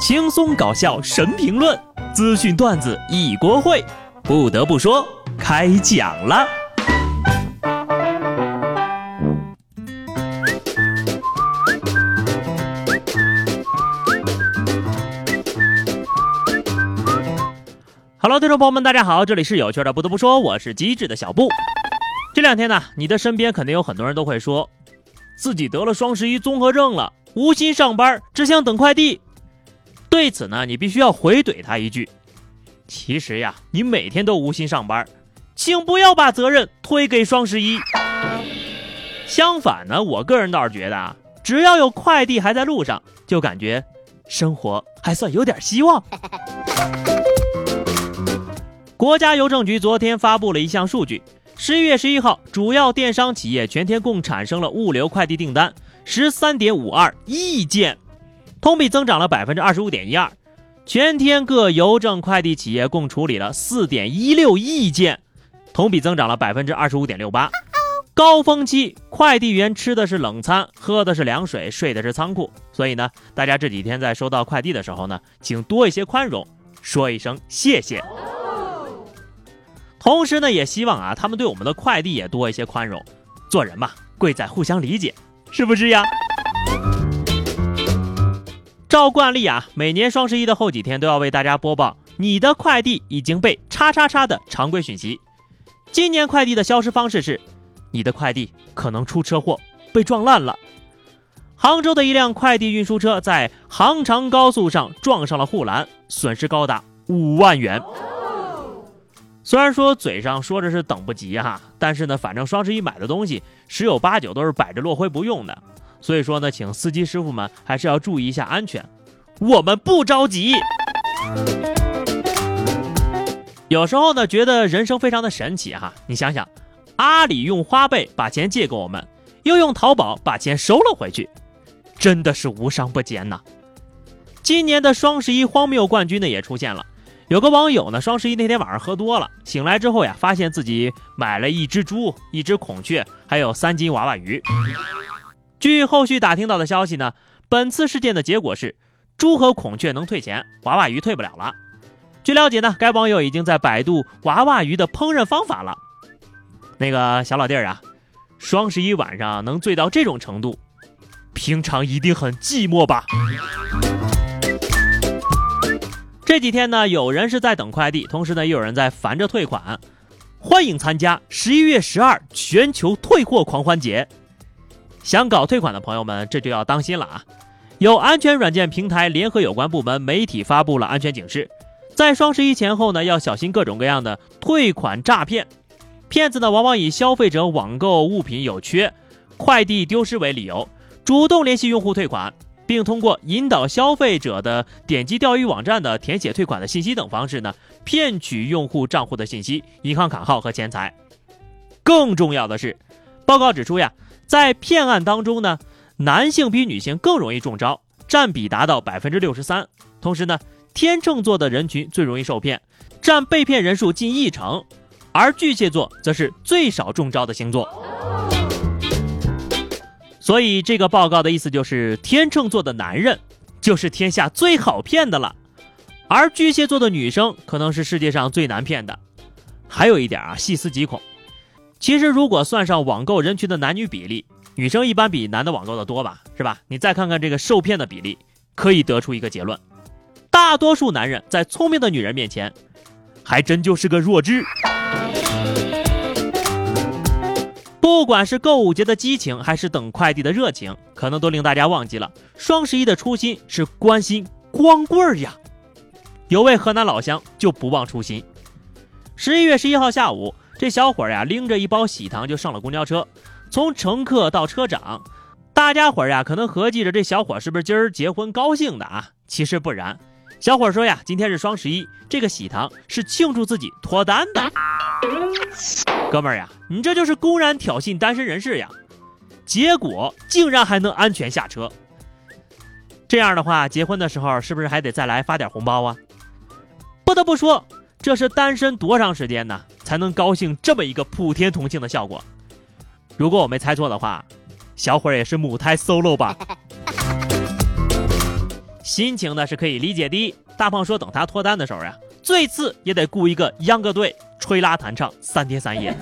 轻松搞笑神评论，资讯段子一锅烩。不得不说，开讲了。Hello，听众朋友们，大家好，这里是有趣的。不得不说，我是机智的小布。这两天呢，你的身边肯定有很多人都会说，自己得了双十一综合症了，无心上班，只想等快递。对此呢，你必须要回怼他一句：其实呀，你每天都无心上班，请不要把责任推给双十一。相反呢，我个人倒是觉得啊，只要有快递还在路上，就感觉生活还算有点希望。国家邮政局昨天发布了一项数据：十一月十一号，主要电商企业全天共产生了物流快递订单十三点五二亿件，同比增长了百分之二十五点一二。全天各邮政快递企业共处理了四点一六亿件，同比增长了百分之二十五点六八。高峰期，快递员吃的是冷餐，喝的是凉水，睡的是仓库。所以呢，大家这几天在收到快递的时候呢，请多一些宽容，说一声谢谢。同时呢，也希望啊，他们对我们的快递也多一些宽容。做人嘛，贵在互相理解，是不是呀？照惯例啊，每年双十一的后几天都要为大家播报你的快递已经被叉叉叉的常规讯息。今年快递的消失方式是，你的快递可能出车祸被撞烂了。杭州的一辆快递运输车在杭长高速上撞上了护栏，损失高达五万元。虽然说嘴上说着是等不及哈，但是呢，反正双十一买的东西十有八九都是摆着落灰不用的，所以说呢，请司机师傅们还是要注意一下安全。我们不着急。有时候呢，觉得人生非常的神奇哈，你想想，阿里用花呗把钱借给我们，又用淘宝把钱收了回去，真的是无商不奸呐。今年的双十一荒谬冠军呢也出现了。有个网友呢，双十一那天晚上喝多了，醒来之后呀，发现自己买了一只猪、一只孔雀，还有三斤娃娃鱼。据后续打听到的消息呢，本次事件的结果是，猪和孔雀能退钱，娃娃鱼退不了了。据了解呢，该网友已经在百度娃娃鱼的烹饪方法了。那个小老弟儿啊，双十一晚上能醉到这种程度，平常一定很寂寞吧？这几天呢，有人是在等快递，同时呢，又有人在烦着退款。欢迎参加十一月十二全球退货狂欢节。想搞退款的朋友们，这就要当心了啊！有安全软件平台联合有关部门、媒体发布了安全警示，在双十一前后呢，要小心各种各样的退款诈骗。骗子呢，往往以消费者网购物品有缺、快递丢失为理由，主动联系用户退款。并通过引导消费者的点击钓鱼网站的填写退款的信息等方式呢，骗取用户账户的信息、银行卡号和钱财。更重要的是，报告指出呀，在骗案当中呢，男性比女性更容易中招，占比达到百分之六十三。同时呢，天秤座的人群最容易受骗，占被骗人数近一成，而巨蟹座则是最少中招的星座。所以这个报告的意思就是，天秤座的男人就是天下最好骗的了，而巨蟹座的女生可能是世界上最难骗的。还有一点啊，细思极恐，其实如果算上网购人群的男女比例，女生一般比男的网购的多吧，是吧？你再看看这个受骗的比例，可以得出一个结论：大多数男人在聪明的女人面前，还真就是个弱智。不管是购物节的激情，还是等快递的热情，可能都令大家忘记了双十一的初心是关心光棍儿呀。有位河南老乡就不忘初心。十一月十一号下午，这小伙呀拎着一包喜糖就上了公交车，从乘客到车长，大家伙呀可能合计着这小伙是不是今儿结婚高兴的啊？其实不然，小伙说呀，今天是双十一，这个喜糖是庆祝自己脱单的。哥们儿呀，你这就是公然挑衅单身人士呀！结果竟然还能安全下车。这样的话，结婚的时候是不是还得再来发点红包啊？不得不说，这是单身多长时间呢，才能高兴这么一个普天同庆的效果？如果我没猜错的话，小伙儿也是母胎 solo 吧？心情呢是可以理解的。大胖说，等他脱单的时候呀，最次也得雇一个秧歌队，吹拉弹唱三天三夜。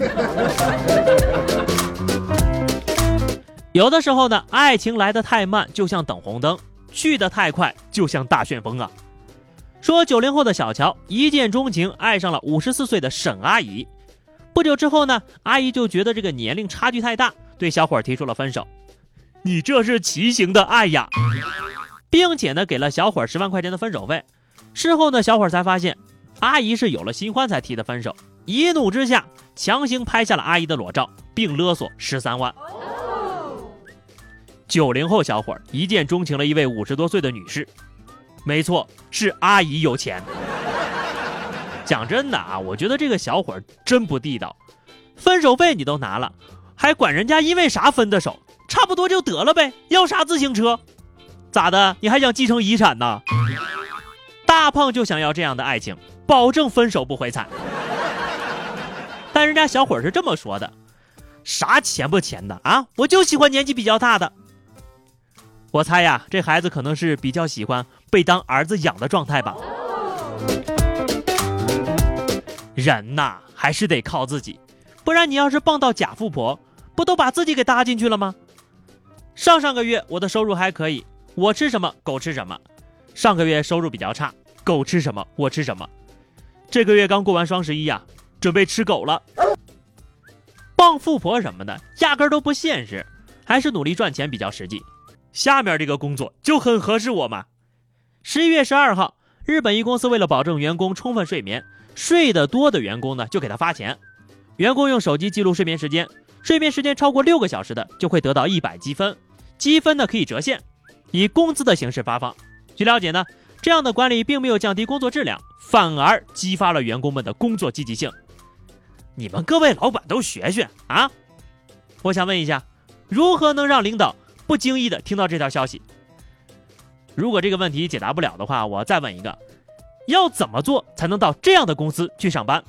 有的时候呢，爱情来得太慢，就像等红灯；去得太快，就像大旋风啊。说九零后的小乔一见钟情，爱上了五十四岁的沈阿姨。不久之后呢，阿姨就觉得这个年龄差距太大，对小伙提出了分手。你这是畸形的爱呀！并且呢，给了小伙十万块钱的分手费。事后呢，小伙才发现，阿姨是有了新欢才提的分手。一怒之下，强行拍下了阿姨的裸照，并勒索十三万。九零后小伙一见钟情了一位五十多岁的女士。没错，是阿姨有钱。讲真的啊，我觉得这个小伙儿真不地道，分手费你都拿了，还管人家因为啥分的手？差不多就得了呗，要啥自行车？咋的？你还想继承遗产呢？大胖就想要这样的爱情，保证分手不回踩。但人家小伙儿是这么说的：啥钱不钱的啊？我就喜欢年纪比较大的。我猜呀，这孩子可能是比较喜欢被当儿子养的状态吧。人呐，还是得靠自己，不然你要是傍到假富婆，不都把自己给搭进去了吗？上上个月我的收入还可以，我吃什么狗吃什么。上个月收入比较差，狗吃什么我吃什么。这个月刚过完双十一呀，准备吃狗了。傍富婆什么的，压根都不现实，还是努力赚钱比较实际。下面这个工作就很合适我嘛。十一月十二号，日本一公司为了保证员工充分睡眠，睡得多的员工呢就给他发钱。员工用手机记录睡眠时间，睡眠时间超过六个小时的就会得到一百积分，积分呢可以折现，以工资的形式发放。据了解呢，这样的管理并没有降低工作质量，反而激发了员工们的工作积极性。你们各位老板都学学啊！我想问一下，如何能让领导？不经意的听到这条消息，如果这个问题解答不了的话，我再问一个：要怎么做才能到这样的公司去上班？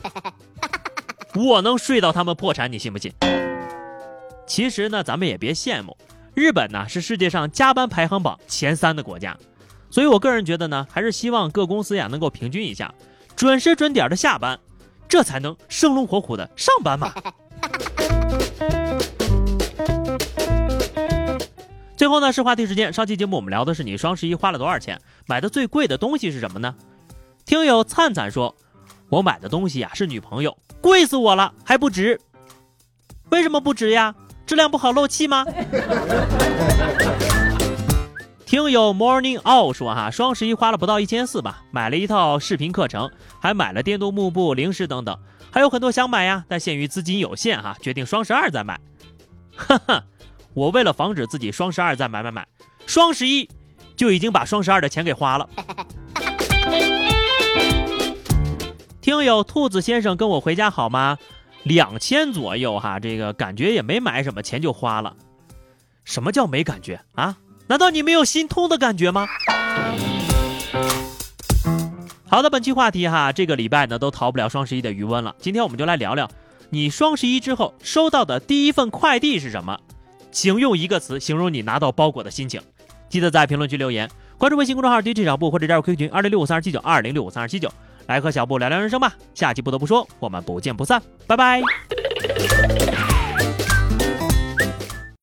我能睡到他们破产，你信不信？其实呢，咱们也别羡慕，日本呢是世界上加班排行榜前三的国家，所以我个人觉得呢，还是希望各公司呀能够平均一下，准时准点的下班，这才能生龙活虎的上班嘛。最后呢是话题时间，上期节目我们聊的是你双十一花了多少钱，买的最贵的东西是什么呢？听友灿灿说，我买的东西呀是女朋友，贵死我了，还不值。为什么不值呀？质量不好漏气吗？听友 Morning All 说哈，双十一花了不到一千四吧，买了一套视频课程，还买了电动幕布、零食等等，还有很多想买呀，但限于资金有限哈，决定双十二再买。哈哈。我为了防止自己双十二再买买买，双十一就已经把双十二的钱给花了。听友兔子先生跟我回家好吗？两千左右哈，这个感觉也没买什么，钱就花了。什么叫没感觉啊？难道你没有心痛的感觉吗？好的，本期话题哈，这个礼拜呢都逃不了双十一的余温了。今天我们就来聊聊，你双十一之后收到的第一份快递是什么？请用一个词形容你拿到包裹的心情，记得在评论区留言，关注微信公众号 DJ 小布或者加入 QQ 群二零六五三二七九二零六五三二七九，来和小布聊聊人生吧。下期不得不说，我们不见不散，拜拜。